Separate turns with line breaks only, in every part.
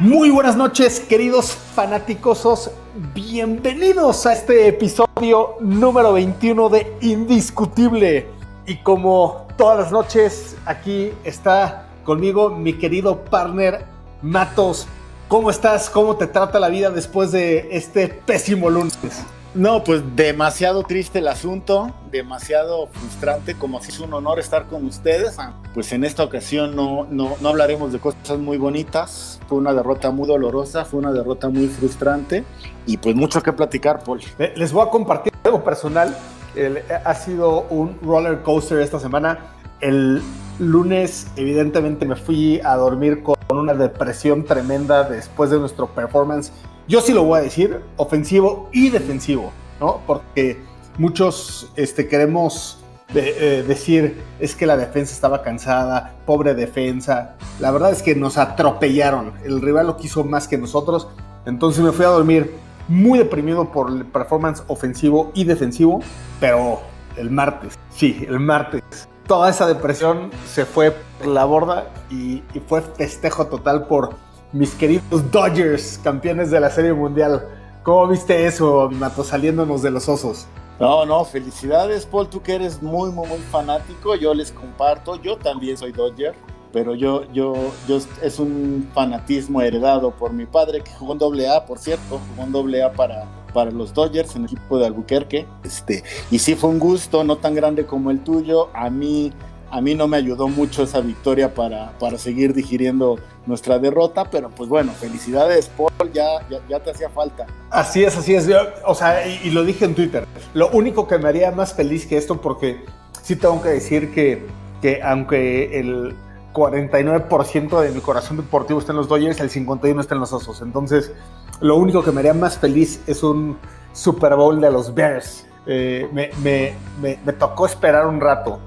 Muy buenas noches, queridos fanáticosos. Bienvenidos a este episodio número 21 de Indiscutible. Y como todas las noches, aquí está conmigo mi querido partner Matos. ¿Cómo estás? ¿Cómo te trata la vida después de este pésimo lunes?
No, pues demasiado triste el asunto, demasiado frustrante, como si es un honor estar con ustedes. Ah, Pues en esta ocasión no, no, no hablaremos de cosas muy bonitas, fue una derrota muy dolorosa, fue una derrota muy frustrante y pues mucho que platicar, Paul.
Le- Les voy a compartir algo personal. El- ha sido un roller coaster esta semana. El lunes, evidentemente, me fui a dormir con una depresión tremenda después de nuestro performance. Yo sí lo voy a decir, ofensivo y defensivo, ¿no? Porque muchos este, queremos de- eh, decir es que la defensa estaba cansada, pobre defensa. La verdad es que nos atropellaron. El rival lo quiso más que nosotros. Entonces me fui a dormir muy deprimido por el performance ofensivo y defensivo, pero el martes, sí, el martes, toda esa depresión se fue por la borda y, y fue festejo total por mis queridos Dodgers, campeones de la Serie Mundial. ¿Cómo viste eso, Mato, saliéndonos de los osos?
No, no, felicidades, Paul, tú que eres muy, muy, muy fanático, yo les comparto, yo también soy Dodger, pero yo, yo, yo, es un fanatismo heredado por mi padre, que jugó en doble A, por cierto, jugó en doble A para, para los Dodgers, en el equipo de Albuquerque, este, y sí fue un gusto, no tan grande como el tuyo, a mí, a mí no me ayudó mucho esa victoria para, para seguir digiriendo nuestra derrota, pero pues bueno, felicidades, Paul, ya, ya, ya te hacía falta.
Así es, así es. Yo, o sea, y, y lo dije en Twitter. Lo único que me haría más feliz que esto, porque sí tengo que decir que, que aunque el 49% de mi corazón deportivo está en los Dodgers, el 51% está en los Osos. Entonces, lo único que me haría más feliz es un Super Bowl de los Bears. Eh, me, me- me- me tocó esperar un rato.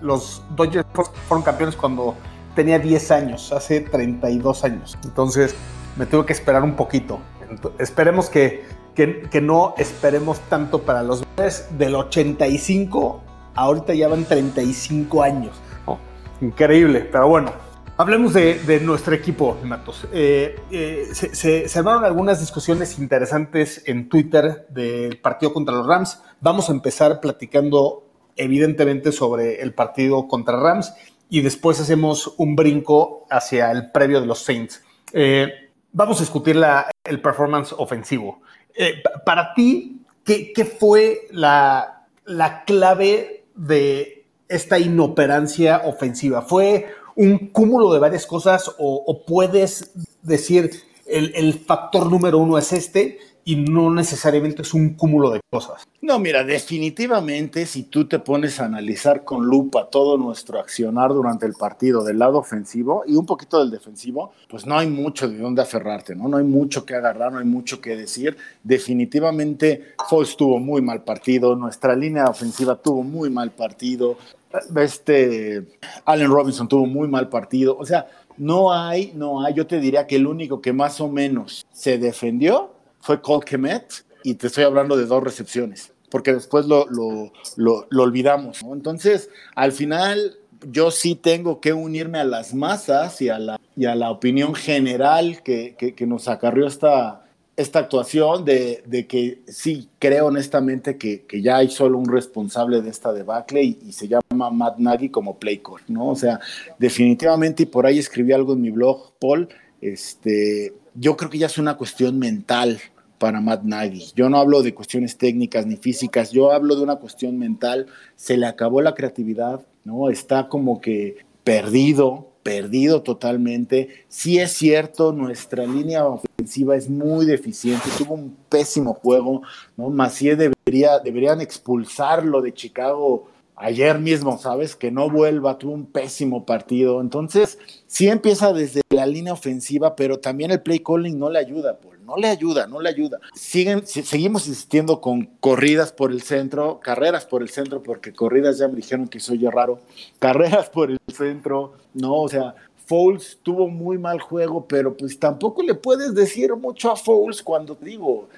Los Dodgers fueron campeones cuando tenía 10 años, hace 32 años. Entonces, me tuve que esperar un poquito. Esperemos que, que- no esperemos tanto para los. Del 85, ahorita ya van 35 años. Increíble, pero bueno. Hablemos de, de nuestro equipo, Matos. Eh, eh, se- se armaron algunas discusiones interesantes en Twitter del partido contra los Rams. Vamos a empezar platicando, evidentemente, sobre el partido contra Rams y después hacemos un brinco hacia el previo de los Saints. Eh, vamos a discutir el performance ofensivo. Eh, pa- para ti, ¿qué, fue la, la clave de esta inoperancia ofensiva? ¿Fue un cúmulo de varias cosas o, o puedes decir el, el factor número uno es este y no necesariamente es un cúmulo de cosas?
No, mira, definitivamente si tú te pones a analizar con lupa todo nuestro accionar durante el partido del lado ofensivo y un poquito del defensivo, pues no hay mucho de dónde aferrarte, ¿no? No hay mucho que agarrar, no hay mucho que decir. Definitivamente Foles tuvo muy mal partido, nuestra línea ofensiva tuvo muy mal partido, este Allen Robinson tuvo muy mal partido, o sea, no hay, no hay, yo te diría que el único que más o menos se defendió fue Cole Kemet y te estoy hablando de dos recepciones, porque después lo, lo, lo, olvidamos. Entonces, al final, yo sí tengo que unirme a las masas y a la, y a la opinión general que, que, nos acarrió esta, esta actuación de, que sí creo honestamente que, que, ya hay solo un responsable de esta debacle y, y, se llama Matt Nagy como play call, ¿no? O sea, definitivamente, y por ahí escribí algo en mi blog, Paul, este, yo creo que ya es una cuestión mental para Matt Nagy. Yo no hablo de cuestiones técnicas ni físicas, yo hablo de una cuestión mental. Se le acabó la creatividad, ¿no? Está como que perdido, perdido totalmente. Sí es cierto, nuestra línea ofensiva es muy deficiente, tuvo un pésimo juego, ¿no? Macié debería, deberían expulsarlo de Chicago ayer mismo, ¿sabes? Que no vuelva, tuvo un pésimo partido. Entonces, sí empieza desde la línea ofensiva, pero también el play calling no le ayuda, Paul. No le ayuda, no le ayuda. Siguen, seguimos insistiendo con corridas por el centro, carreras por el centro, porque corridas ya me dijeron que soy yo raro. Carreras por el centro, no, o sea, Foles tuvo muy mal juego, pero pues tampoco le puedes decir mucho a Foles cuando digo,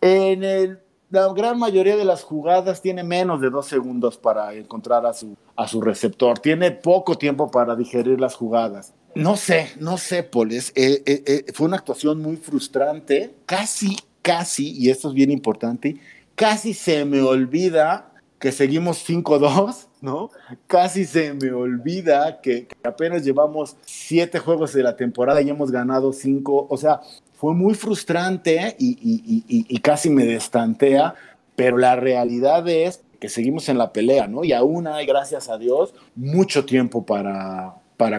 en el la gran mayoría de las jugadas tiene menos de dos segundos para encontrar a su, a su receptor. Tiene poco tiempo para digerir las jugadas. No sé, no sé, Poles. Eh, eh, eh, fue una actuación muy frustrante. Casi, casi, y esto es bien importante, casi se me olvida que seguimos 5-2, ¿no? Casi se me olvida que, que, apenas llevamos siete juegos de la temporada y hemos ganado cinco. O sea, fue muy frustrante y, casi me destantea, pero la realidad es que seguimos en la pelea, ¿no? Y aún hay, gracias a Dios, mucho tiempo para,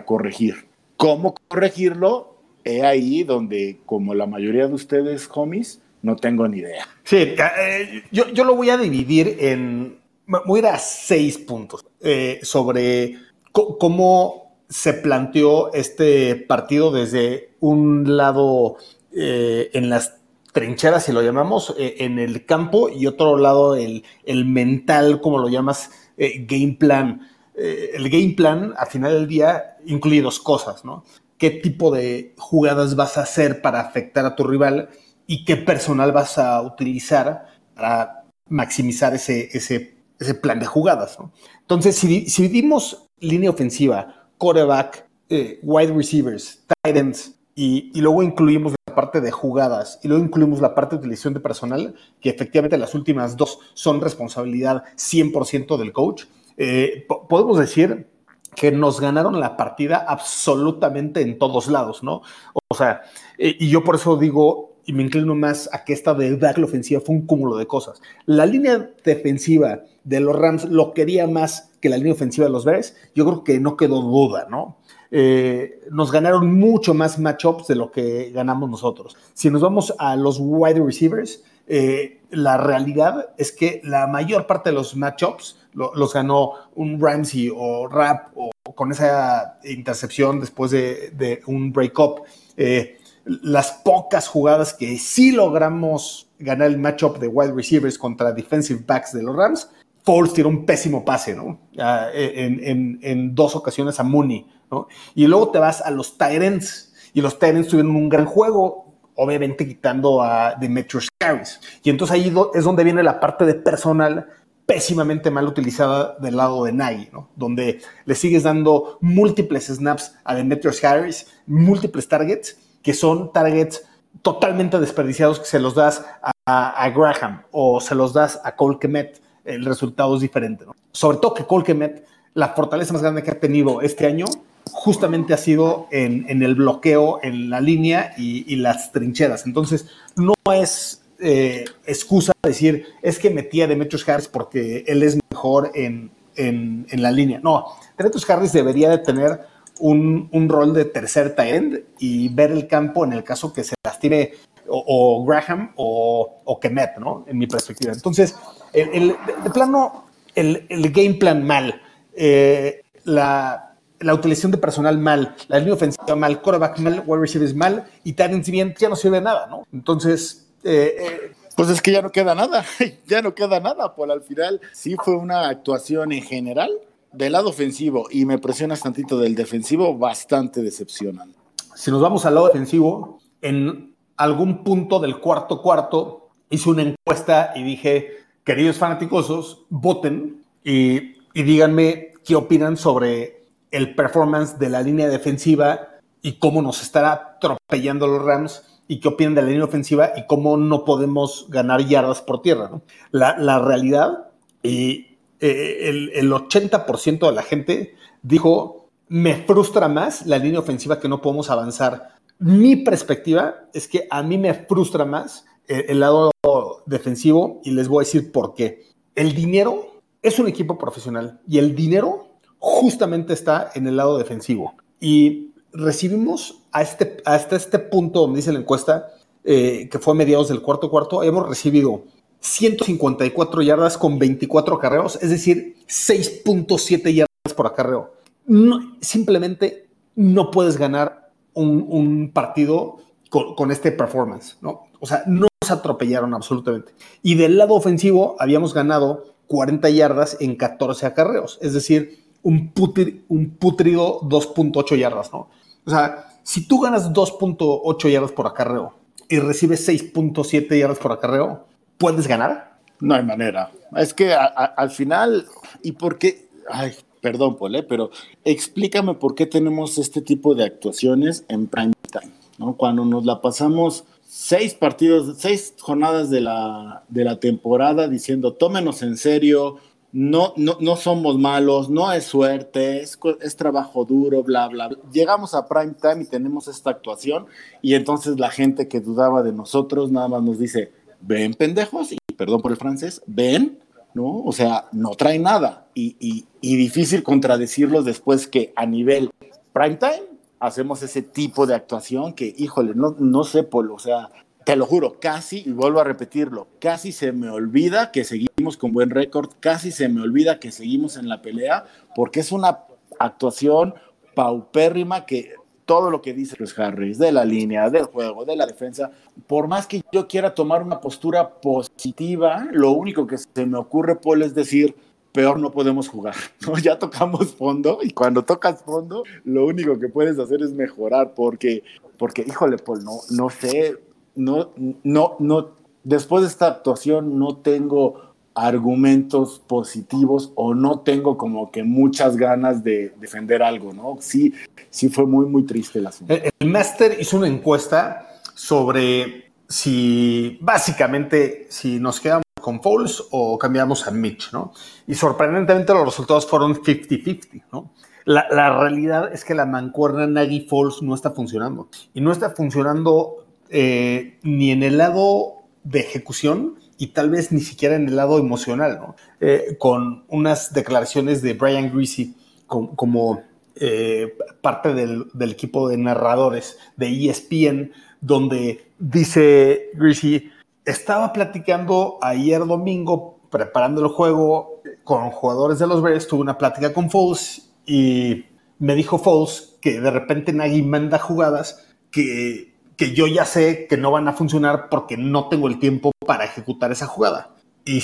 corregir. ¿Cómo corregirlo? He ahí donde, como la mayoría de ustedes, homies, no tengo ni idea.
Sí, eh, yo, yo, lo voy a dividir en, voy a ir a seis puntos eh, sobre cómo se planteó este partido desde un lado eh, en las trincheras, si lo llamamos, eh, en el campo y otro lado el, el mental, como lo llamas, eh, game plan. el game plan, al final del día, incluye dos cosas, ¿no? ¿Qué tipo de jugadas vas a hacer para afectar a tu rival y qué personal vas a utilizar para maximizar ese, ese, ese plan de jugadas. Entonces, si, si dividimos línea ofensiva, quarterback, wide receivers, tight ends, y, y, luego incluimos parte de jugadas y luego incluimos la parte de utilización de personal, que efectivamente las últimas dos son responsabilidad 100% del coach, eh, podemos decir que nos ganaron la partida absolutamente en todos lados, ¿no? O sea, eh, y yo por eso digo, y me inclino más a que esta de la ofensiva fue un cúmulo de cosas. La línea defensiva de los Rams lo quería más que la línea ofensiva de los Bears, yo creo que no quedó duda, ¿no? Eh, nos ganaron mucho más matchups de lo que ganamos nosotros. Si nos vamos a los wide receivers, eh, la realidad es que la mayor parte de los matchups los ganó un Ramsey o Rap o, con esa intercepción después de, un break-up. Eh, las pocas jugadas que sí logramos ganar el matchup de wide receivers contra defensive backs de los Rams, Foles tiró un pésimo pase, ¿no? en, en dos ocasiones a Mooney y luego te vas a los Tyrants, y los Tyrants tuvieron un gran juego, obviamente quitando a Demetrius Harris. Y entonces ahí es donde viene la parte de personal pésimamente mal utilizada del lado de Nagy, Donde le sigues dando múltiples snaps a Demetrius Harris, múltiples targets, que son targets totalmente desperdiciados que se los das a, Graham o se los das a Cole Kemet, el resultado es diferente. Sobre todo que Cole Kemet, la fortaleza más grande que ha tenido este año justamente ha sido en, el bloqueo, en la línea y, las trincheras. Entonces, no es eh, excusa decir, es que metía a Demetrius Harris porque él es mejor en, la línea. No, Demetrius Harris debería de tener un, rol de tercer end y ver el campo en el caso que se lastime o, Graham o, o, Kemet, ¿no? En mi perspectiva. Entonces, el, de plano, el, game plan mal. Eh, la, la utilización de personal mal, la línea ofensiva mal, quarterback mal, wide receivers mal y si bien, ya no sirve de nada, ¿no? Entonces, eh, eh,
pues es que ya no queda nada, ya no queda nada, por al final sí fue una actuación en general del lado ofensivo y me presionas tantito del defensivo, bastante decepcionante.
Si nos vamos al lado defensivo, en algún punto del cuarto cuarto hice una encuesta y dije, queridos fanáticosos, voten y, díganme qué opinan sobre el performance de la línea defensiva y cómo nos estará atropellando los Rams y qué opinan de la línea ofensiva y cómo no podemos ganar yardas por tierra. La, realidad, y eh, el 80% de la gente dijo, me frustra más la línea ofensiva que no podemos avanzar. Mi perspectiva es que a mí me frustra más el, lado defensivo y les voy a decir por qué. El dinero es un equipo profesional y el dinero justamente está en el lado defensivo. Y recibimos a este, hasta este punto, me dice la encuesta, eh, que fue a mediados del cuarto cuarto, hemos recibido 154 yardas con 24 acarreos, es decir, 6.7 yardas por acarreo. No, simplemente no puedes ganar un, un partido con, con, este performance, ¿no? O sea, no se atropellaron absolutamente. Y del lado ofensivo habíamos ganado 40 yardas en 14 acarreos, es decir, un, putri, un putrido 2.8 yardas, ¿no? O sea, si tú ganas 2.8 yardas por acarreo y recibes 6.7 yardas por acarreo, ¿puedes ganar?
No hay manera. Es que al final, ¿y por qué? Ay, perdón, Paul, ¿eh? pero explícame por qué tenemos este tipo de actuaciones en prime time, ¿no? Cuando nos la pasamos seis partidos, seis jornadas de la, de la temporada diciendo, tómenos en serio, no, no, no somos malos, no es suerte, es, es, trabajo duro, bla, bla, bla. Llegamos a prime time y tenemos esta actuación y entonces la gente que dudaba de nosotros nada más nos dice, ven pendejos, y perdón por el francés, ven, ¿no? O sea, no trae nada y, y, y difícil contradecirlos después que a nivel prime time hacemos ese tipo de actuación que, híjole, no, no sé, Polo, o sea, te lo juro, casi, y vuelvo a repetirlo, casi se me olvida que seguimos con buen récord, casi se me olvida que seguimos en la pelea, porque es una actuación paupérrima que todo lo que dice Chris Harris, de la línea, del juego, de la defensa, por más que yo quiera tomar una postura positiva, lo único que se me ocurre, Paul, es decir, peor no podemos jugar, ¿no? Ya tocamos fondo y cuando tocas fondo, lo único que puedes hacer es mejorar porque, porque híjole, Paul, no, no sé, no, no, no, después de esta actuación no tengo argumentos positivos o no tengo como que muchas ganas de defender algo, ¿no? Sí, sí fue muy, muy triste el asunto.
El, el Master hizo una encuesta sobre si, básicamente, si nos quedamos con Foles o cambiamos a Mitch, ¿no? Y sorprendentemente los resultados fueron 50-50, ¿no? La, realidad es que la mancuerna Nagy Foles no está funcionando. Y no está funcionando eh, ni en el lado de ejecución y tal vez ni siquiera en el lado emocional, ¿no? Eh, con unas declaraciones de Brian Greasy como, como eh, parte del, del, equipo de narradores de ESPN, donde dice Greasy, estaba platicando ayer domingo, preparando el juego con jugadores de los Bears, tuve una plática con Foles y me dijo Foles que de repente Nagy manda jugadas que que yo ya sé que no van a funcionar porque no tengo el tiempo para ejecutar esa jugada. Y,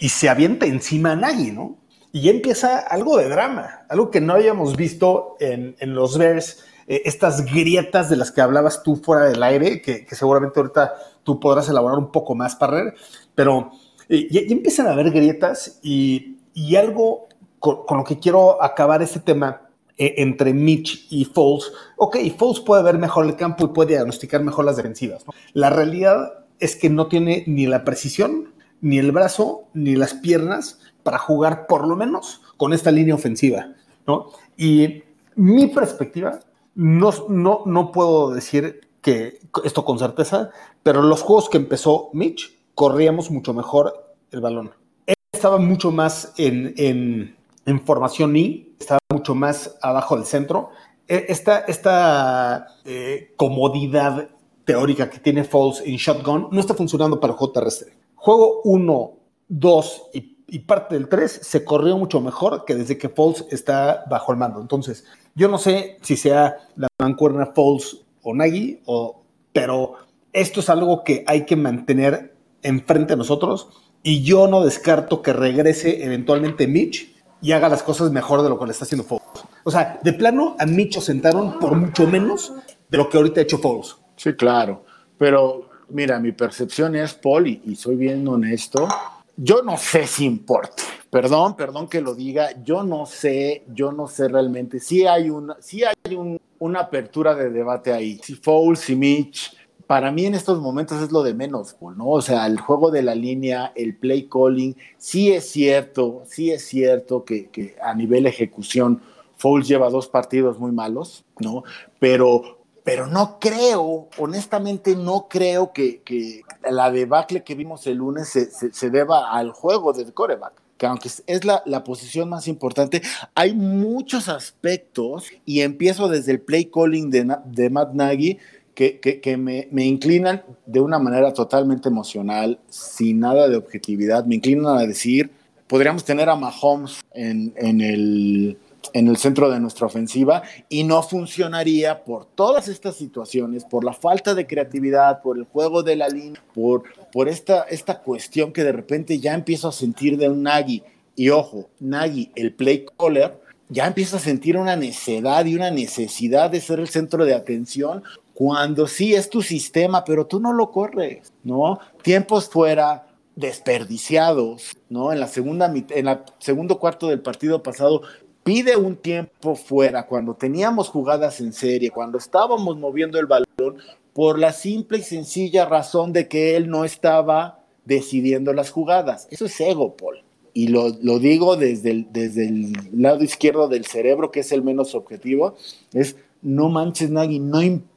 y, se avienta encima a Nagy, ¿no? Y empieza algo de drama, algo que no habíamos visto en, en los Bears, eh, estas grietas de las que hablabas tú fuera del aire, que, seguramente ahorita tú podrás elaborar un poco más, Parrer, pero eh, ya, empiezan a haber grietas y, y algo con, lo que quiero acabar este tema eh, entre Mitch y Foles, ok, Foles puede ver mejor el campo y puede diagnosticar mejor las defensivas. La realidad es que no tiene ni la precisión, ni el brazo, ni las piernas para jugar por lo menos con esta línea ofensiva. ¿no? Y mi perspectiva, no, no, no puedo decir que esto con certeza, pero los juegos que empezó Mitch, corríamos mucho mejor el balón. Él estaba mucho más en, en, formación I, estaba mucho más abajo del centro. Esta, esta eh, comodidad teórica que tiene Foles en shotgun no está funcionando para el juego terrestre. Juego 1, 2 y, y, parte del 3 se corrió mucho mejor que desde que Foles está bajo el mando. Entonces, yo no sé si sea la mancuerna Foles o Nagy, o, pero esto es algo que hay que mantener enfrente de nosotros y yo no descarto que regrese eventualmente Mitch y haga las cosas mejor de lo que le está haciendo Foles. O sea, de plano a Mitch sentaron por mucho menos de lo que ahorita ha hecho Foles.
Sí, claro. Pero mira, mi percepción es, Paul, y soy bien honesto, yo no sé si importa. Perdón, perdón que lo diga. Yo no sé, yo no sé realmente. Sí hay una, sí hay un, una apertura de debate ahí. Si Foles, si Mitch, para mí en estos momentos es lo de menos, ¿no? O sea, el juego de la línea, el play calling, sí es cierto, sí es cierto que, que a nivel ejecución Foles lleva dos partidos muy malos, ¿no? Pero, pero no creo, honestamente no creo que, que la debacle que vimos el lunes se, se, deba al juego del coreback que aunque es la, la, posición más importante, hay muchos aspectos, y empiezo desde el play calling de, de Matt Nagy, que, que, que me, me, inclinan de una manera totalmente emocional, sin nada de objetividad, me inclinan a decir, podríamos tener a Mahomes en, en el en el centro de nuestra ofensiva y no funcionaría por todas estas situaciones, por la falta de creatividad, por el juego de la línea, por, por esta, esta cuestión que de repente ya empiezo a sentir de un Nagy. Y ojo, Nagy, el play caller, ya empieza a sentir una necedad y una necesidad de ser el centro de atención cuando sí es tu sistema, pero tú no lo corres, ¿no? Tiempos fuera, desperdiciados, ¿no? En la segunda en el segundo cuarto del partido pasado pide un tiempo fuera cuando teníamos jugadas en serie, cuando estábamos moviendo el balón, por la simple y sencilla razón de que él no estaba decidiendo las jugadas. Eso es ego, Paul. Y lo, lo digo desde el, desde el lado izquierdo del cerebro, que es el menos objetivo, es no manches, Nagui, no importa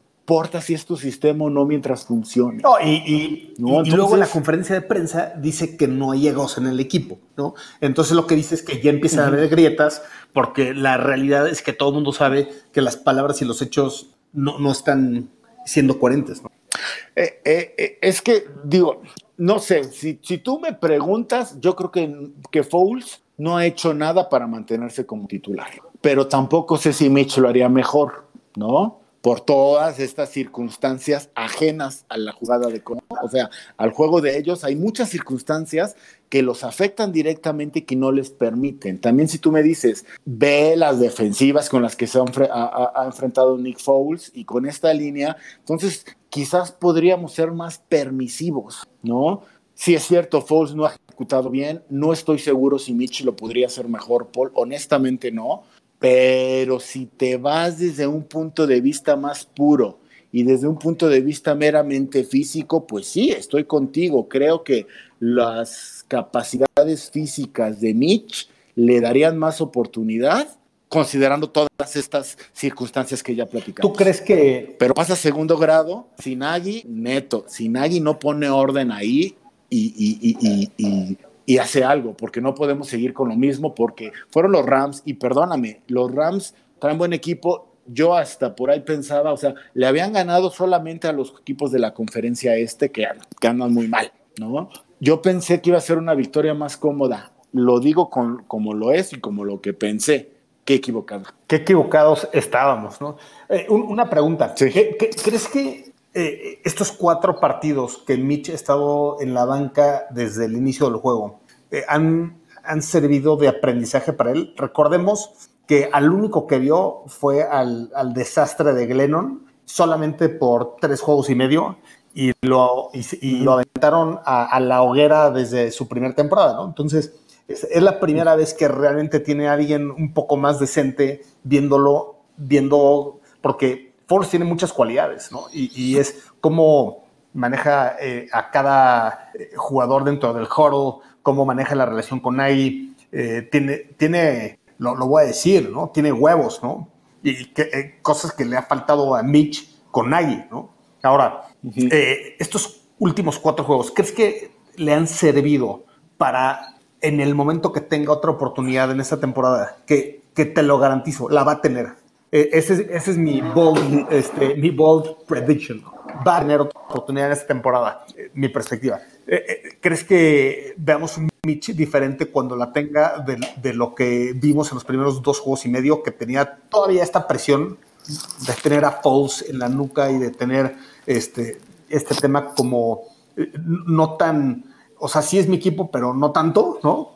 si es tu sistema o no mientras funcione.
No, y, y, ¿no? y luego en la conferencia de prensa dice que no hay egos en el equipo, ¿no? Entonces lo que dice es que ya empiezan -huh. a haber grietas, porque la realidad es que todo el mundo sabe que las palabras y los hechos no, no están siendo coherentes, ¿no?
Eh, eh, es que, digo, no sé, si, si tú me preguntas, yo creo que, que Fouls no ha hecho nada para mantenerse como titular, pero tampoco sé si Mitch lo haría mejor, ¿no? Por todas estas circunstancias ajenas a la jugada de o sea, al juego de ellos, hay muchas circunstancias que los afectan directamente y que no les permiten. También si tú me dices, ve las defensivas con las que se ha, ha, ha enfrentado Nick Foles y con esta línea, entonces quizás podríamos ser más permisivos, ¿no? Si es cierto, Foles no ha ejecutado bien, no estoy seguro si Mitch lo podría hacer mejor, Paul, honestamente no, pero si te vas desde un punto de vista más puro y desde un punto de vista meramente físico, pues sí, estoy contigo. Creo que las capacidades físicas de Mitch le darían más oportunidad considerando todas estas circunstancias que ya platicamos.
¿Tú crees que...?
Pero pasa a segundo grado, Sinagi, neto. Sinagi no pone orden ahí y, y, y, y y hace algo, porque no podemos seguir con lo mismo, porque fueron los Rams, y perdóname, los Rams traen buen equipo, yo hasta por ahí pensaba, o sea, le habían ganado solamente a los equipos de la conferencia este que, que andan muy mal, ¿no? Yo pensé que iba a ser una victoria más cómoda, lo digo con, como lo es y como lo que pensé. Qué equivocado.
Qué equivocados estábamos, ¿no? Eh, un, una pregunta.
Sí.
¿Qué, qué, crees que eh, estos cuatro partidos que Mitch ha estado en la banca desde el inicio del juego eh, han, han, servido de aprendizaje para él. Recordemos que al único que vio fue al, al desastre de Glennon, solamente por tres juegos y medio, y lo, y, y lo aventaron a, a, la hoguera desde su primera temporada, ¿no? Entonces, es, es la primera vez que realmente tiene a alguien un poco más decente viéndolo, viendo, porque Force tiene muchas cualidades, ¿no? Y, y es cómo maneja eh, a cada jugador dentro del huddle, cómo maneja la relación con Nagy. Eh, tiene, tiene lo, lo, voy a decir, ¿no? Tiene huevos, ¿no? Y que, eh, cosas que le ha faltado a Mitch con Nagy, ¿no? Ahora, uh -huh. estos últimos cuatro juegos, ¿crees que le han servido para en el momento que tenga otra oportunidad en esta temporada, que, que te lo garantizo, la va a tener? Ese, es, ese es mi bold, este, mi bold prediction. Va a tener otra oportunidad en esta temporada, mi perspectiva. ¿Crees que veamos un Mitch diferente cuando la tenga de, de, lo que vimos en los primeros dos juegos y medio, que tenía todavía esta presión de tener a Foles en la nuca y de tener este, este tema como no tan, o sea, sí es mi equipo, pero no tanto, ¿no?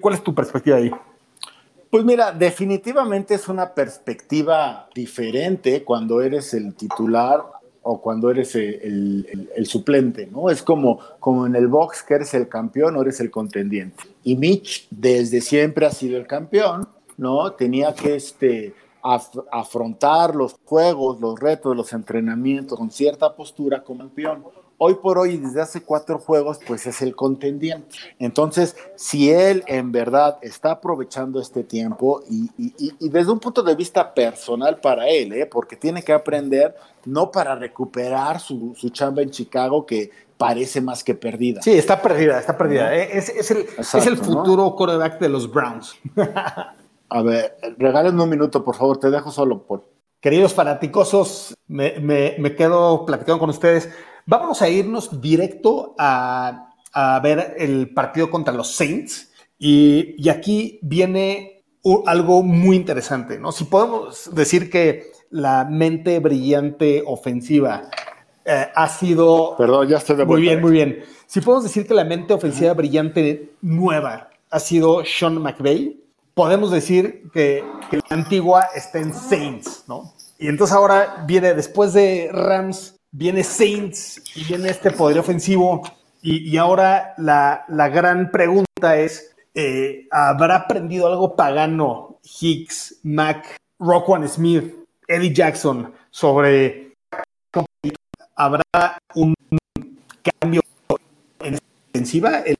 ¿Cuál es tu perspectiva ahí?
Pues mira, definitivamente es una perspectiva diferente cuando eres el titular o cuando eres el, el, el, suplente, ¿no? Es como, como en el box que eres el campeón o eres el contendiente. Y Mitch desde siempre ha sido el campeón, ¿no? Tenía que este, af afrontar los juegos, los retos, los entrenamientos con cierta postura como campeón hoy por hoy, desde hace cuatro juegos, pues es el contendiente. Entonces, si él en verdad está aprovechando este tiempo y, y, y desde un punto de vista personal para él, ¿eh? porque tiene que aprender no para recuperar su, su, chamba en Chicago que parece más que perdida.
Sí, está perdida, está perdida. ¿no? Es, es, el, Exacto, es el futuro ¿no? quarterback de los Browns.
A ver, regálenme un minuto, por favor, te dejo solo por...
queridos fanáticosos, me, me, quedo platicando con ustedes. Vámonos a irnos directo a, a ver el partido contra los Saints. Y, y aquí viene algo muy interesante, ¿no? Si podemos decir que la mente brillante ofensiva eh, ha sido...
Perdón, ya estoy de
Muy bien, muy bien. Si podemos decir que la mente ofensiva brillante nueva ha sido Sean McVay, podemos decir que, la antigua está en Saints, ¿no? Y entonces ahora viene, después de Rams, viene Saints y viene este poder ofensivo. Y, ahora la, la, gran pregunta es, eh, ¿habrá aprendido algo pagano Hicks, Mac, Rockwan Smith, Eddie Jackson sobre... ¿Habrá un cambio en la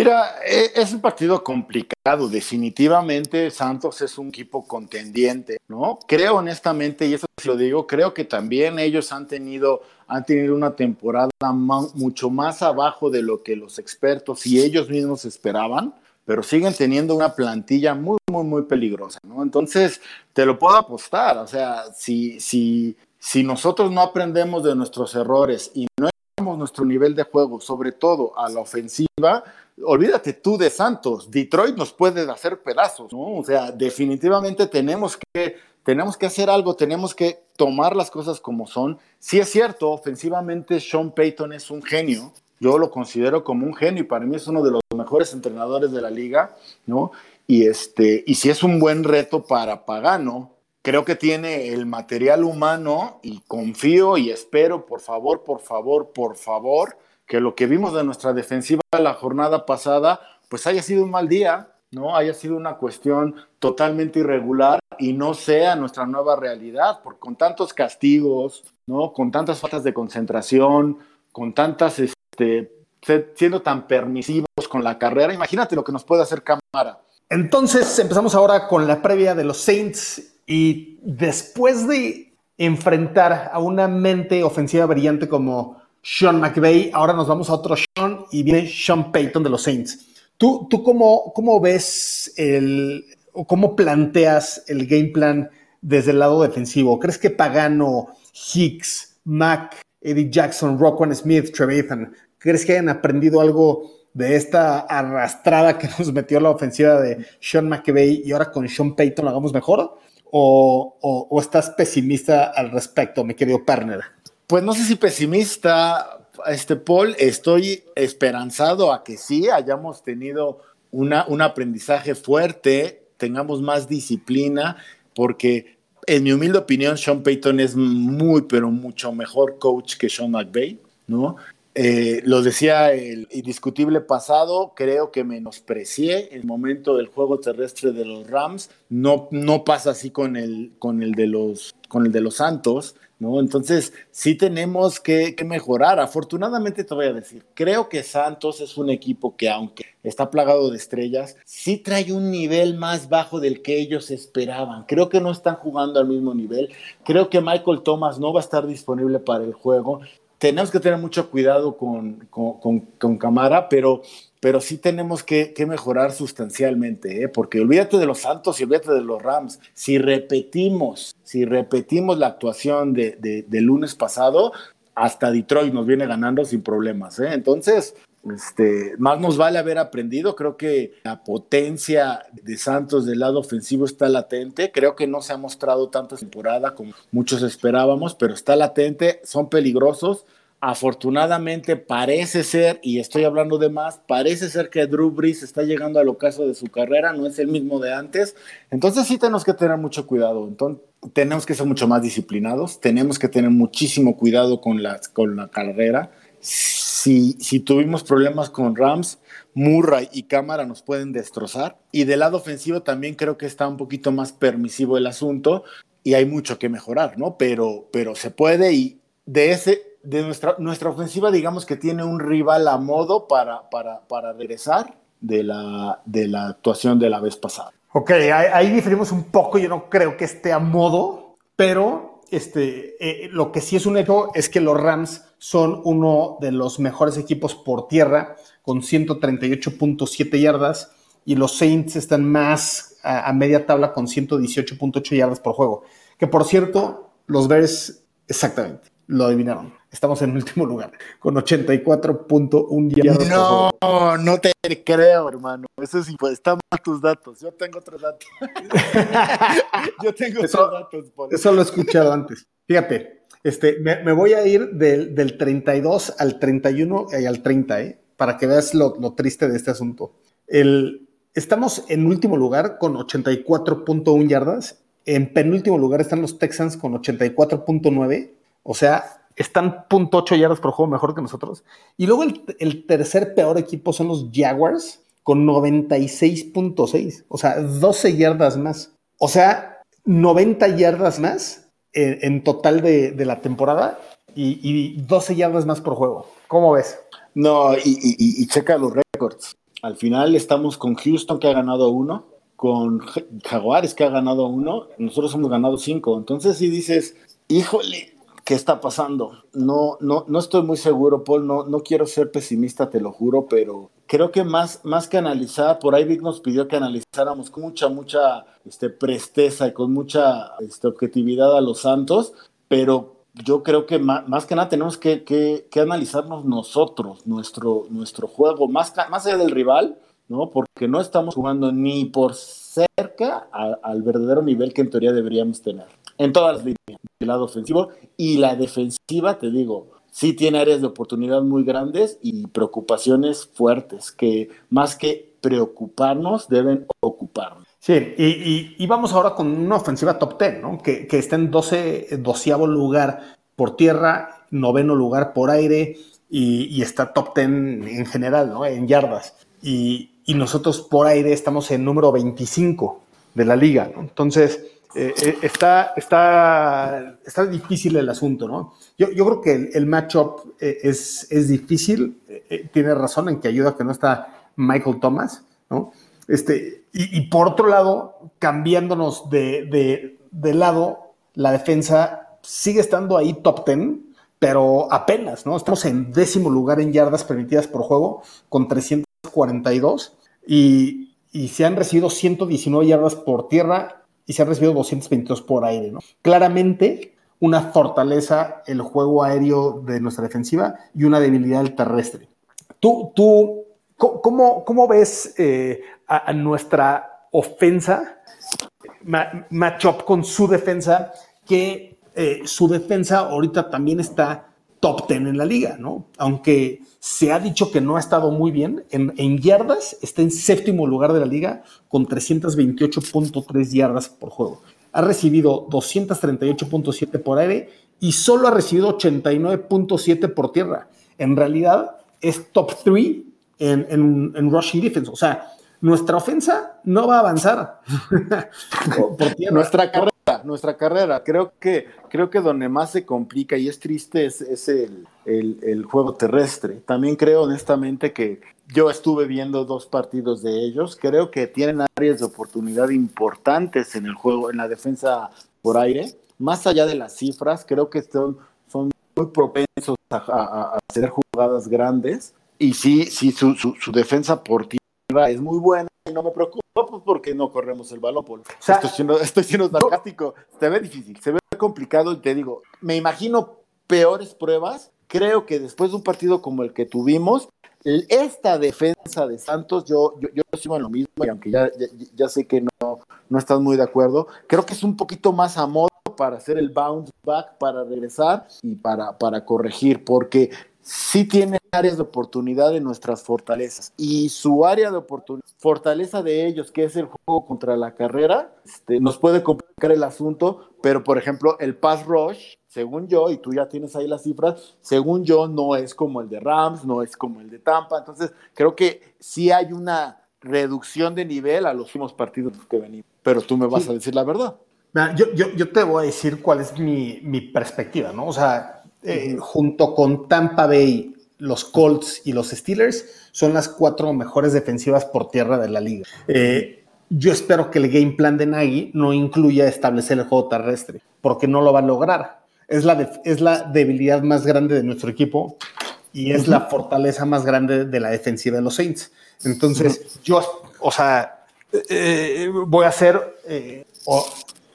Mira, e, es un partido complicado. Definitivamente Santos es un equipo contendiente, ¿no? Creo honestamente, y eso sí lo digo, creo que también ellos han tenido, han tenido una temporada mucho más abajo de lo que los expertos y ellos mismos esperaban, pero siguen teniendo una plantilla muy, muy, muy peligrosa, ¿no? Entonces, te lo puedo apostar. O sea, si, si, si nosotros no aprendemos de nuestros errores y no nuestro nivel de juego, sobre todo a la ofensiva, olvídate tú de Santos, Detroit nos puede hacer pedazos, ¿no? O sea, definitivamente tenemos que, tenemos que hacer algo, tenemos que tomar las cosas como son. Si es cierto, ofensivamente Sean Payton es un genio, yo lo considero como un genio y para mí es uno de los mejores entrenadores de la liga, ¿no? Y, este, y si es un buen reto para Pagano, creo que tiene el material humano y confío y espero, por favor, por favor, por favor, que lo que vimos de nuestra defensiva la jornada pasada, pues haya sido un mal día, ¿no? Haya sido una cuestión totalmente irregular y no sea nuestra nueva realidad, porque con tantos castigos, ¿no? Con tantas faltas de concentración, con tantas, este, siendo tan permisivos con la carrera, imagínate lo que nos puede hacer cámara.
Entonces empezamos ahora con la previa de los Saints y después de enfrentar a una mente ofensiva brillante como Sean McVay, ahora nos vamos a otro Sean y viene Sean Payton de los Saints. ¿Tú, tú cómo, cómo ves el, o cómo planteas el game plan desde el lado defensivo? ¿Crees que Pagano, Hicks, Mac, Eddie Jackson, Rockwell Smith, Trevathan, crees que hayan aprendido algo de esta arrastrada que nos metió la ofensiva de Sean McVay y ahora con Sean Payton lo hagamos mejor? o, estás pesimista al respecto, mi querido Perner?
Pues no sé si pesimista, este Paul, estoy esperanzado a que sí hayamos tenido una, un aprendizaje fuerte, tengamos más disciplina, porque en mi humilde opinión, Sean Payton es muy, pero mucho mejor coach que Sean McVay, ¿no? Eh, lo decía el indiscutible pasado, creo que menosprecié el momento del juego terrestre de los Rams. No, no pasa así con el, con el de los con el de los Santos, ¿no? Entonces, sí tenemos que, que, mejorar. Afortunadamente te voy a decir, creo que Santos es un equipo que, aunque está plagado de estrellas, sí trae un nivel más bajo del que ellos esperaban. Creo que no están jugando al mismo nivel. Creo que Michael Thomas no va a estar disponible para el juego tenemos que tener mucho cuidado con, con, Camara, pero, pero sí tenemos que, mejorar sustancialmente, ¿eh? porque olvídate de los Santos y olvídate de los Rams. Si repetimos, si repetimos la actuación de, de, lunes pasado, hasta Detroit nos viene ganando sin problemas. ¿eh? Entonces, este, más nos vale haber aprendido. Creo que la potencia de Santos del lado ofensivo está latente. Creo que no se ha mostrado tanto temporada como muchos esperábamos, pero está latente. Son peligrosos. Afortunadamente parece ser, y estoy hablando de más, parece ser que Drew Brees está llegando al ocaso de su carrera, no es el mismo de antes. Entonces sí tenemos que tener mucho cuidado. Entonces, tenemos que ser mucho más disciplinados, tenemos que tener muchísimo cuidado con la, con la carrera si, tuvimos problemas con Rams, Murray y Cámara nos pueden destrozar. Y del lado ofensivo también creo que está un poquito más permisivo el asunto y hay mucho que mejorar, ¿no? Pero, pero se puede y de ese, de nuestra, nuestra ofensiva, digamos que tiene un rival a modo para, para, para regresar de la, de la actuación de la vez pasada.
Ok, ahí, ahí diferimos un poco, yo no creo que esté a modo, pero este, eh, lo que sí es un hecho es que los Rams son uno de los mejores equipos por tierra, con 138.7 yardas, y los Saints están más a, a media tabla con 118.8 yardas por juego. Que por cierto, los Bears, exactamente, lo adivinaron. Estamos en último lugar, con 84.1 yardas por juego.
No, no te creo, hermano. Eso es impo- están mal tus datos. Yo tengo otros datos. Yo tengo
Eso-
otros datos. Paul.
Eso lo he escuchado antes. Fíjate, este, me, voy a ir del, del 32 al 31 y al 30, ¿eh? para que veas lo, lo triste de este asunto. El, estamos en último lugar con 84.1 yardas. En penúltimo lugar están los Texans con 84.9. O sea, están .8 yardas por juego mejor que nosotros. Y luego el, el tercer peor equipo son los Jaguars con 96.6. O sea, 12 yardas más. O sea, 90 yardas más en, total de, de la temporada y, y 12 yardas más por juego. ¿Cómo ves?
No, y, y- y- checa los récords. Al final estamos con Houston que ha ganado uno, con Ja- Jaguares que ha ganado uno, nosotros hemos ganado cinco. Entonces si dices, híjole, ¿qué está pasando? No, no, no estoy muy seguro, Paul, no, no quiero ser pesimista, te lo juro, pero creo que más, más que analizar, por ahí Vic nos pidió que analizáramos con mucha, mucha este, presteza y con mucha este, objetividad a los Santos, pero yo creo que más, más que nada tenemos que, que- que analizarnos nosotros, nuestro, nuestro juego, más, más allá del rival, ¿no? Porque no estamos jugando ni por cerca al verdadero nivel que en teoría deberíamos tener. En todas las líneas, del lado ofensivo y la defensiva, te digo, sí tiene áreas de oportunidad muy grandes y preocupaciones fuertes que más que preocuparnos deben ocuparnos.
Sí, y, y- y vamos ahora con una ofensiva top 10, ¿no? Que, que está en 12, doceavo lugar por tierra, noveno lugar por aire y, y está top 10 en general, ¿no? En yardas. Y nosotros por aire estamos en número 25 de la liga, ¿no? Entonces, eh, eh, está, está, está difícil el asunto, ¿no? Yo, yo creo que el, el matchup eh, es, es difícil, tiene razón en que ayuda que no está Michael Thomas, ¿no? Este, y, y por otro lado, cambiándonos de, de, de lado, la defensa sigue estando ahí top 10, pero apenas, ¿no? Estamos en décimo lugar en yardas permitidas por juego con 342 y, y se han recibido 119 yardas por tierra y se han recibido 222 por aire, ¿no? Claramente una fortaleza el juego aéreo de nuestra defensiva y una debilidad terrestre. Tú, tú, ¿cómo- ¿cómo, ves eh, a, a nuestra ofensa ma- matchup con su defensa? Que eh, su defensa ahorita también está top 10 en la liga, ¿no? Aunque se ha dicho que no ha estado muy bien, en, en yardas está en séptimo lugar de la liga con 328.3 yardas por juego. Ha recibido 238.7 por aire y solo ha recibido 89.7 por tierra. En realidad es top 3 en, en, en rushing defense. O sea, nuestra ofensa no va a avanzar por por tierra.
Nuestra carrera, nuestra carrera. Creo que, creo que donde más se complica y es triste es, es el, el- el juego terrestre. También creo honestamente que yo estuve viendo dos partidos de ellos. Creo que tienen áreas de oportunidad importantes en el juego, en la defensa por aire. Más allá de las cifras, creo que son, son muy propensos a, a- a hacer jugadas grandes. Y sí, sí, su, su, su defensa por tierra es muy buena y no me preocupa pues, porque no corremos el balón. Paul.
sea,
estoy, siendo, estoy siendo sarcástico. Se ve difícil, se ve complicado y te digo, me imagino peores pruebas. Creo que después de un partido como el que tuvimos, esta defensa de Santos, yo, yo, yo sigo en lo mismo y aunque ya, ya, ya sé que no, no estás muy de acuerdo, creo que es un poquito más a modo para hacer el bounce back, para regresar y para, para corregir, porque sí tiene áreas de oportunidad en nuestras fortalezas. Y su área de oportunidad, fortaleza de ellos, que es el juego contra la carrera, este, nos puede complicar el asunto, pero por ejemplo, el pass rush, según yo, y tú ya tienes ahí las cifras, según yo, no es como el de Rams, no es como el de Tampa. Entonces, creo que sí hay una reducción de nivel a los últimos partidos que venimos. Pero tú me vas a decir la verdad.
Yo, yo, yo te voy a decir cuál es mi, mi perspectiva, ¿no? O sea, eh, junto con Tampa Bay, los Colts y los Steelers son las cuatro mejores defensivas por tierra de la liga. Eh, yo espero que el game plan de Nagy no incluya establecer el juego terrestre, porque no lo va a lograr. Es la, es la debilidad más grande de nuestro equipo y es la fortaleza más grande de la defensiva de los Saints. Entonces, yo, o sea, eh, voy a ser eh,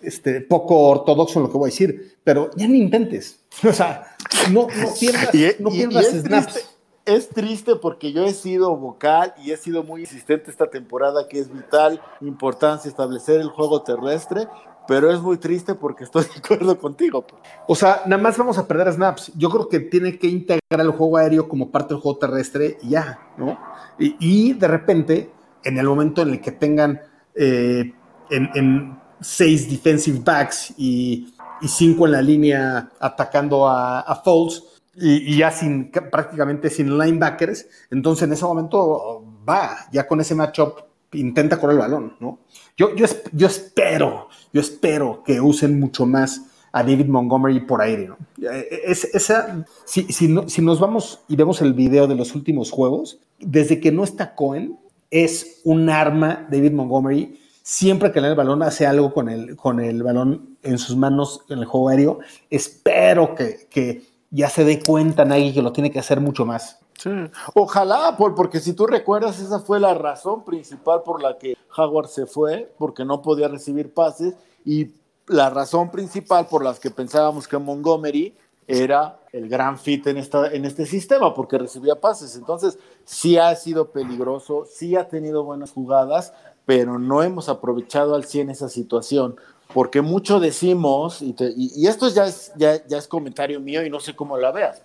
este, poco ortodoxo en lo que voy a decir, pero ya ni intentes. O sea, no, no pierdas, no pierdas snaps
es triste porque yo he sido vocal y he sido muy insistente esta temporada que es vital importancia establecer el juego terrestre, pero es muy triste porque estoy de acuerdo contigo.
O sea, nada más vamos a perder snaps. Yo creo que tiene que integrar el juego aéreo como parte del juego terrestre y ya, ¿no? Y, de repente, en el momento en el que tengan eh, en, seis defensive backs y, cinco en la línea atacando a, a Foles, y, ya sin prácticamente sin linebackers, entonces en ese momento va, ya con ese matchup intenta correr el balón, ¿no? Yo, yo, yo espero, yo espero que usen mucho más a David Montgomery por aire, ¿no? Es, esa, si, si, si nos vamos y vemos el video de los últimos juegos, desde que no está Cohen, es un arma David Montgomery. Siempre que le da el balón hace algo con el, con el balón en sus manos en el juego aéreo. Espero que, que ya se dé cuenta Nagy que lo tiene que hacer mucho más.
Sí. Ojalá, porque si tú recuerdas, esa fue la razón principal por la que Howard se fue, porque no podía recibir pases, y la razón principal por la que pensábamos que Montgomery era el gran fit en, esta, en este sistema, porque recibía pases. Entonces, sí ha sido peligroso, sí ha tenido buenas jugadas, pero no hemos aprovechado al 100 esa situación porque mucho decimos, y, esto ya es, ya, es comentario mío y no sé cómo la veas,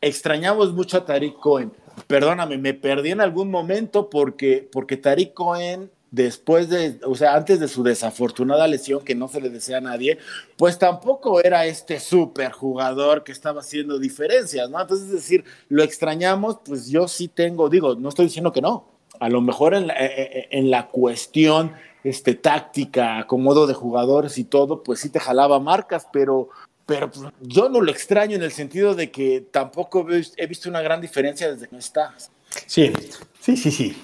extrañamos mucho a Tariq Cohen. Perdóname, me perdí en algún momento porque, porque Tariq Cohen, después de, o sea, antes de su desafortunada lesión que no se le desea a nadie, pues tampoco era este súper jugador que estaba haciendo diferencias, ¿no? Entonces, es decir, lo extrañamos, pues yo sí tengo, digo, no estoy diciendo que no, a lo mejor en la, eh, eh, en la cuestión este, táctica, acomodo de jugadores y todo, pues sí te jalaba marcas, pero, pero pues, yo no lo extraño en el sentido de que tampoco he visto una gran diferencia desde que no estás.
Sí, sí, sí, sí.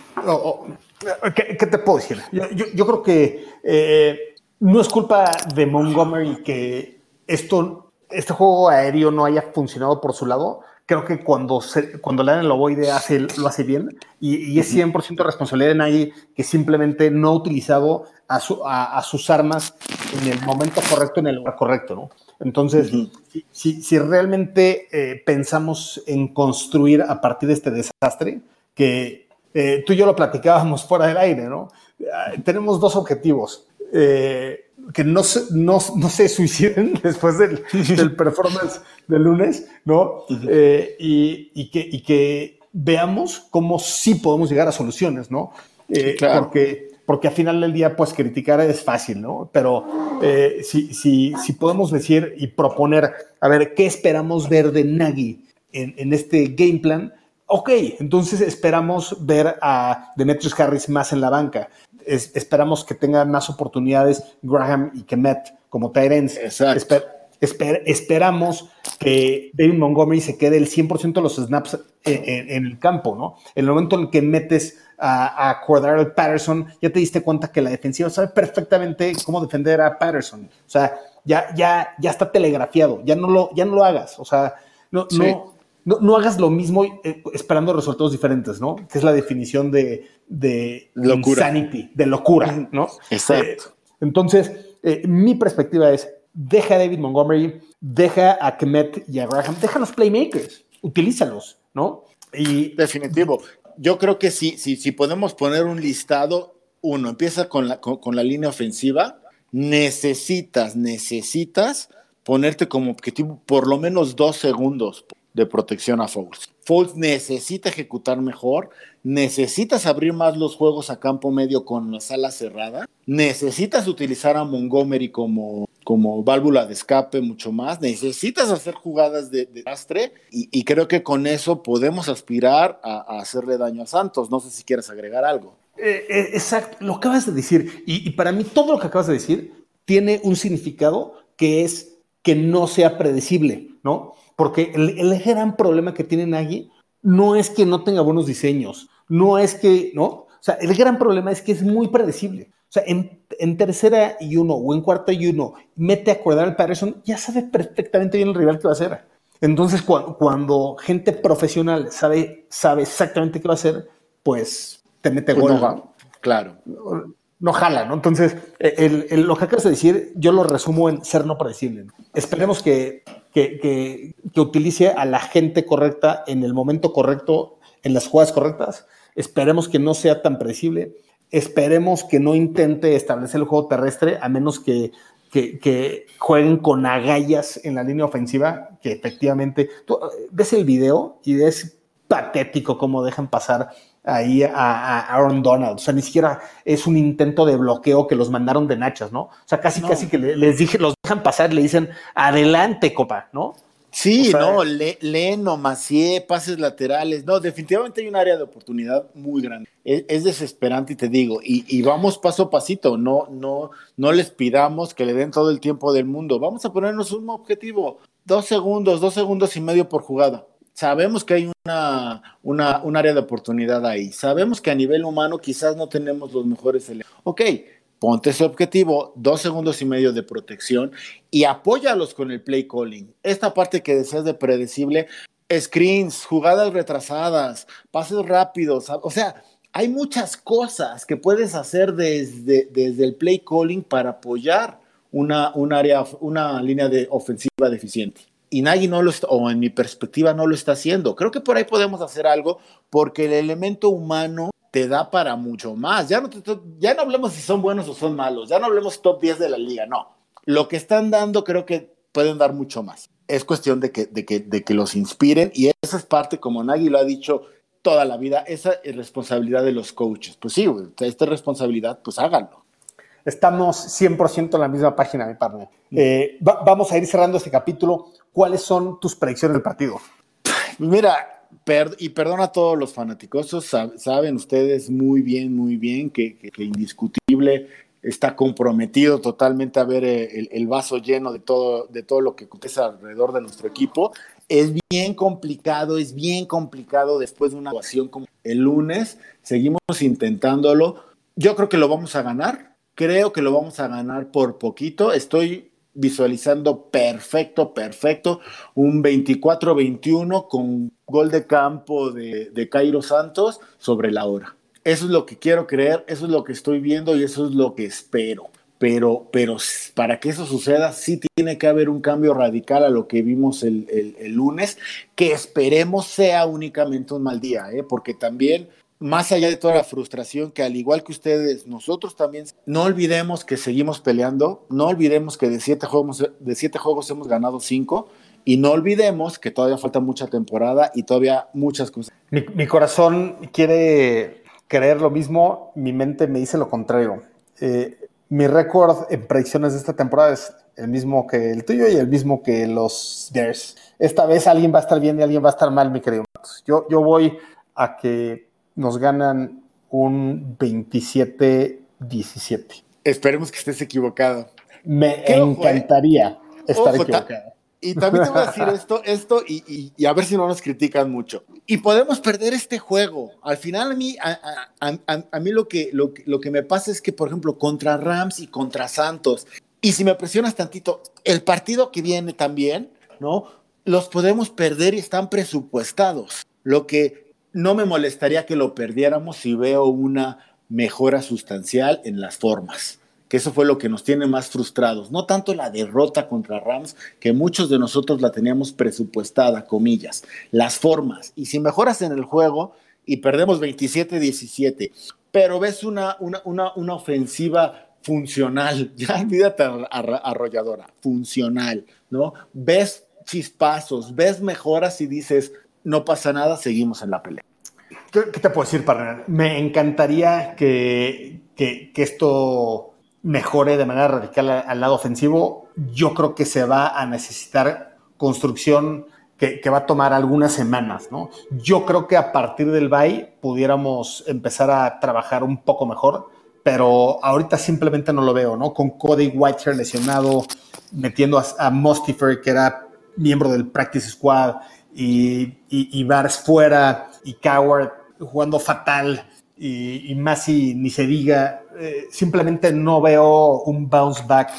¿qué, te puedo decir? Yo, creo que eh, no es culpa de Montgomery que esto, este juego aéreo no haya funcionado por su lado creo que cuando, se, cuando le dan el ovoide hace, lo hace bien y, es 100% responsabilidad de nadie que simplemente no ha utilizado a, a, sus armas en el momento correcto, en el lugar correcto, ¿no? Entonces, si, si, realmente eh, pensamos en construir a partir de este desastre, que eh, tú y yo lo platicábamos fuera del aire, ¿no? Ah, tenemos dos objetivos. Eh, que no se, no, no se suiciden después del, del performance del lunes, ¿no? Eh, y, y, que, y que veamos cómo sí podemos llegar a soluciones, ¿no? Eh, porque, porque al final del día, pues criticar es fácil, ¿no? Pero eh, si, si, si podemos decir y proponer, a ver, ¿qué esperamos ver de Nagy en, en este game plan? Ok, entonces esperamos ver a Demetrius Harris más en la banca esperamos que tengan más oportunidades Graham y Kemet como Tyrants. esperamos que David Montgomery se quede el 100% de los snaps en, el campo, ¿no? En el momento en que metes a, a Patterson, ya te diste cuenta que la defensiva sabe perfectamente cómo defender a Patterson. O sea, ya, ya, ya está telegrafiado, ya no lo, ya no lo hagas. O sea, no, no, no, hagas lo mismo eh, esperando resultados diferentes, ¿no? Que es la definición de, de locura. insanity, de locura, ¿no?
Exacto. Eh,
entonces, eh, mi perspectiva es, deja a David Montgomery, deja a Kemet y a Graham, deja a los playmakers, utilízalos, ¿no?
Y, Definitivo. Yo creo que sí, sí, si podemos poner un listado, uno, empieza con la, con la línea ofensiva, necesitas, necesitas ponerte como objetivo por lo menos dos segundos de protección a Foles. Foles necesita ejecutar mejor, necesitas abrir más los juegos a campo medio con la sala cerrada, necesitas utilizar a Montgomery como, como válvula de escape mucho más, necesitas hacer jugadas de, de y, creo que con eso podemos aspirar a, hacerle daño a Santos. No sé si quieres agregar algo.
Eh, eh, exacto, lo acabas de decir y para mí todo lo que acabas de decir tiene un significado que es que no sea predecible, ¿no? Porque el, gran problema que tiene Nagy no es que no tenga buenos diseños, no es que, ¿no? O sea, el gran problema es que es muy predecible. O sea, en, tercera y uno o en cuarta y uno, mete a acordar al Patterson, ya sabe perfectamente bien el rival que va a hacer. Entonces, cuando, gente profesional sabe, sabe exactamente qué va a hacer, pues te mete pues
Claro.
No jala, ¿no? Entonces, el, lo que acabas de decir, yo lo resumo en ser no predecible. Esperemos que, que, que, utilice a la gente correcta en el momento correcto, en las jugadas correctas. Esperemos que no sea tan predecible. Esperemos que no intente establecer el juego terrestre, a menos que, que jueguen con agallas en la línea ofensiva, que efectivamente, tú ves el video y es patético cómo dejan pasar ahí a, Aaron Donald. O sea, ni siquiera es un intento de bloqueo que los mandaron de nachas, ¿no? O sea, casi, casi que les dije, los dejan pasar, le dicen, adelante, copa, ¿no?
Sí, no, Le, Leno, Macié, pases laterales. No, definitivamente hay un área de oportunidad muy grande. Es, desesperante y te digo, y, y, vamos paso a pasito, no, no, no les pidamos que le den todo el tiempo del mundo. Vamos a ponernos un objetivo, dos segundos, dos segundos y medio por jugada sabemos que hay una, una, un área de oportunidad ahí. Sabemos que a nivel humano quizás no tenemos los mejores elementos. Ok, ponte ese objetivo, dos segundos y medio de protección y apóyalos con el play calling. Esta parte que deseas de predecible, screens, jugadas retrasadas, pases rápidos, o sea, hay muchas cosas que puedes hacer desde, desde el play calling para apoyar una, un área, una línea de ofensiva deficiente y nadie no lo está, o en mi perspectiva no lo está haciendo. Creo que por ahí podemos hacer algo porque el elemento humano te da para mucho más. Ya no, ya no hablemos si son buenos o son malos, ya no hablemos top 10 de la liga, no. Lo que están dando creo que pueden dar mucho más. Es cuestión de que, de que, de que los inspiren y esa es parte, como Nagy lo ha dicho toda la vida, esa es responsabilidad de los coaches. Pues sí, esta responsabilidad, pues háganlo.
Estamos 100% en la misma página, mi partner. Eh, vamos a ir cerrando este capítulo. ¿Cuáles son tus predicciones del partido?
Mira, y perdona a todos los fanáticos, saben ustedes muy bien, muy bien que, indiscutible está comprometido totalmente a ver eh, el, vaso lleno de todo, de todo lo que acontece alrededor de nuestro equipo. Es bien complicado, es bien complicado después de una actuación como el lunes. Seguimos intentándolo. Yo creo que lo vamos a ganar Creo que lo vamos a ganar por poquito. Estoy visualizando perfecto, perfecto. Un 24-21 con gol de campo de, de Cairo Santos sobre la hora. Eso es lo que quiero creer, eso es lo que estoy viendo y eso es lo que espero. Pero, pero para que eso suceda, sí tiene que haber un cambio radical a lo que vimos el, el, lunes, que esperemos sea únicamente un mal día, ¿eh? porque también más allá de toda la frustración, que al igual que ustedes, nosotros también, no olvidemos que seguimos peleando, no olvidemos que de siete juegos, de siete juegos hemos ganado cinco, y no olvidemos que todavía falta mucha temporada y todavía muchas cosas.
Mi, corazón quiere creer lo mismo, mi mente me dice lo contrario. Eh, mi récord en predicciones de esta temporada es el mismo que el tuyo y el mismo que los Bears. Esta vez alguien va a estar bien y alguien va a estar mal, mi querido. Yo, yo voy a que nos ganan un 27-17.
Esperemos que estés equivocado.
Me encantaría estar equivocado.
Y también te voy a decir esto, esto y, a ver si no nos critican mucho. Y podemos perder este juego. Al final a mí, a, mí lo, que, lo, lo, que me pasa es que, por ejemplo, contra Rams y contra Santos, y si me presionas tantito, el partido que viene también, ¿no? Los podemos perder y están presupuestados. Lo que no me molestaría que lo perdiéramos si veo una mejora sustancial en las formas, que eso fue lo que nos tiene más frustrados, no tanto la derrota contra Rams, que muchos de nosotros la teníamos presupuestada, comillas, las formas, y si mejoras en el juego y perdemos 27-17, pero ves una, una, una, una ofensiva funcional, ya olvídate arrolladora, funcional, ¿no? Ves chispazos, ves mejoras y dices, no pasa nada, seguimos en la pelea.
¿Qué, te puedo decir, partner? Me encantaría que, que, esto mejore de manera radical al lado ofensivo. Yo creo que se va a necesitar construcción que, va a tomar algunas semanas, ¿no? Yo creo que a partir del bye pudiéramos empezar a trabajar un poco mejor, pero ahorita simplemente no lo veo, ¿no? Con Cody Whitehair lesionado, metiendo a, a Mustifer, que era miembro del Practice Squad, y, y, Bars fuera y Coward jugando fatal y, y Masi ni se diga, eh, simplemente no veo un bounce back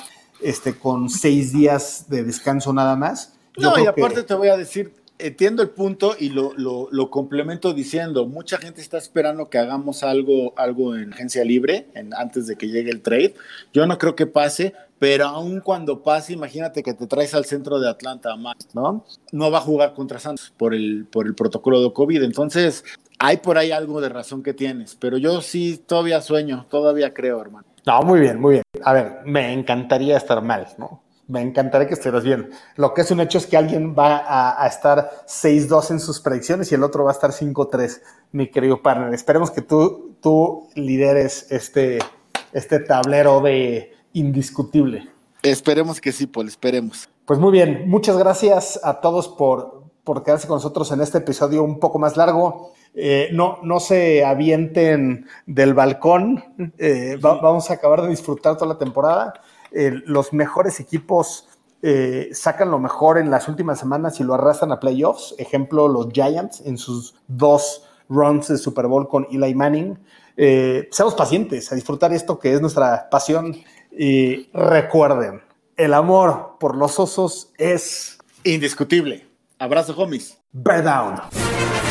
este, con seis días de descanso nada más.
no, y aparte te voy a decir, entiendo el punto y lo, lo, lo, complemento diciendo, mucha gente está esperando que hagamos algo, algo en agencia libre en, antes de que llegue el trade. Yo no creo que pase, pero aun cuando pase, imagínate que te traes al centro de Atlanta, ¿no? No va a jugar contra Santos por el, por el protocolo de COVID. Entonces, hay por ahí algo de razón que tienes, pero yo sí todavía sueño, todavía creo, hermano.
No, muy bien, muy bien. A ver, me encantaría estar mal, ¿no? Me encantaría que estuvieras bien. Lo que es un hecho es que alguien va a, a estar 6-2 en sus predicciones y el otro va a estar 5-3, mi querido partner. Esperemos que tú, tú lideres este, este tablero de indiscutible.
Esperemos que sí, Paul, esperemos.
Pues muy bien, muchas gracias a todos por, por quedarse con nosotros en este episodio un poco más largo. Eh, no, no se avienten del balcón. Eh, va, vamos a acabar de disfrutar toda la temporada. Eh, los mejores equipos sacan lo mejor en las últimas semanas y lo arrastran a playoffs. Ejemplo, los Giants en sus dos runs de Super Bowl con Eli Manning. Seamos pacientes a disfrutar esto que es nuestra pasión y recuerden, el amor por los osos es
indiscutible. Abrazo, homies.
Bear down.